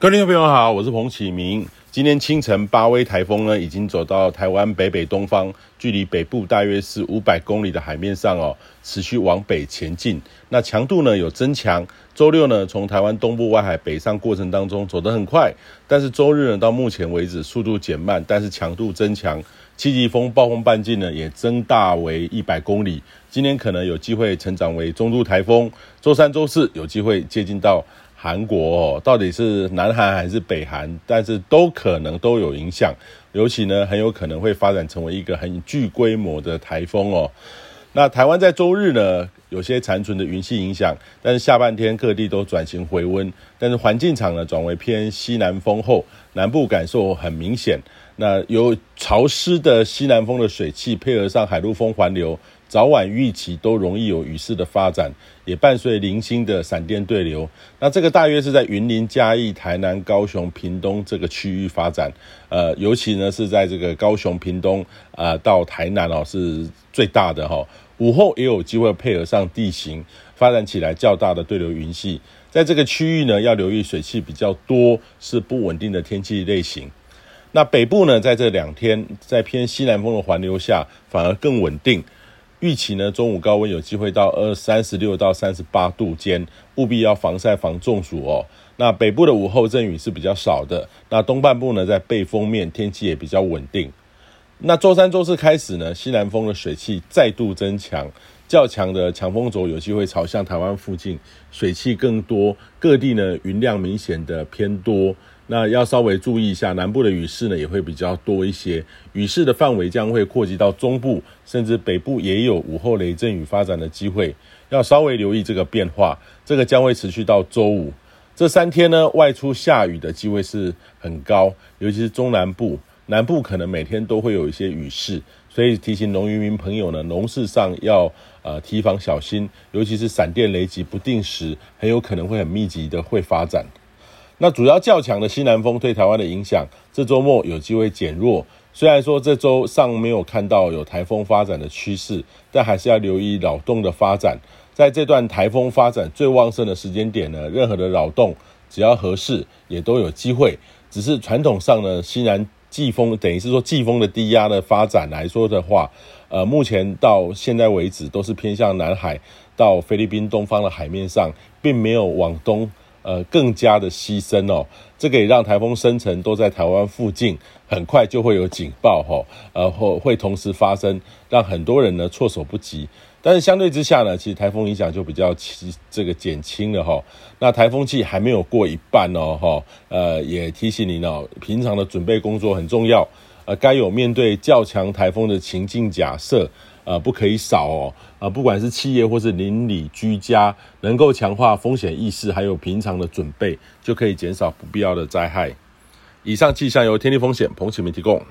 各位听众朋友好，我是彭启明。今天清晨，八威台风呢已经走到台湾北北东方，距离北部大约是五百公里的海面上哦，持续往北前进。那强度呢有增强。周六呢从台湾东部外海北上过程当中走得很快，但是周日呢到目前为止速度减慢，但是强度增强。七级风暴风半径呢也增大为一百公里。今天可能有机会成长为中度台风。周三、周四有机会接近到。韩国，到底是南韩还是北韩？但是都可能都有影响，尤其呢，很有可能会发展成为一个很具规模的台风哦。那台湾在周日呢，有些残存的云系影响，但是下半天各地都转型回温，但是环境场呢转为偏西南风后，南部感受很明显。那有潮湿的西南风的水汽，配合上海陆风环流。早晚预期都容易有雨势的发展，也伴随零星的闪电对流。那这个大约是在云林、嘉义、台南、高雄、屏东这个区域发展。呃，尤其呢是在这个高雄、屏东啊、到台南哦是最大的哈、午后也有机会配合上地形发展起来较大的对流云系，在这个区域呢要留意水汽比较多，是不稳定的天气类型。那北部呢在这两天在偏西南风的环流下，反而更稳定。预期呢，中午高温有机会到二三十六到三十八度间，务必要防晒防中暑哦。那北部的午后阵雨是比较少的，那东半部呢，在背风面，天气也比较稳定。那周三、周四开始呢，西南风的水汽再度增强，较强的强风轴有机会朝向台湾附近，水汽更多，各地呢云量明显的偏多。那要稍微注意一下，南部的雨势呢也会比较多一些，雨势的范围将会扩及到中部，甚至北部也有午后雷阵雨发展的机会，要稍微留意这个变化。这个将会持续到周五，这三天呢外出下雨的机会是很高，尤其是中南部，南部可能每天都会有一些雨势，所以提醒农渔民朋友呢，农事上要呃提防小心，尤其是闪电雷击不定时，很有可能会很密集的会发展。那主要较强的西南风对台湾的影响，这周末有机会减弱。虽然说这周上没有看到有台风发展的趋势，但还是要留意扰动的发展。在这段台风发展最旺盛的时间点呢，任何的扰动只要合适，也都有机会。只是传统上呢，西南季风等于是说季风的低压的发展来说的话，呃，目前到现在为止都是偏向南海到菲律宾东方的海面上，并没有往东。呃，更加的牺牲哦，这个也让台风生成都在台湾附近，很快就会有警报哈，呃，会会同时发生，让很多人呢措手不及。但是相对之下呢，其实台风影响就比较轻，这个减轻了哈。那台风季还没有过一半哦哈，呃，也提醒您哦，平常的准备工作很重要，呃，该有面对较强台风的情境假设。呃，不可以少哦。啊，不管是企业或是邻里居家，能够强化风险意识，还有平常的准备，就可以减少不必要的灾害。以上气象由天地风险彭启明提供。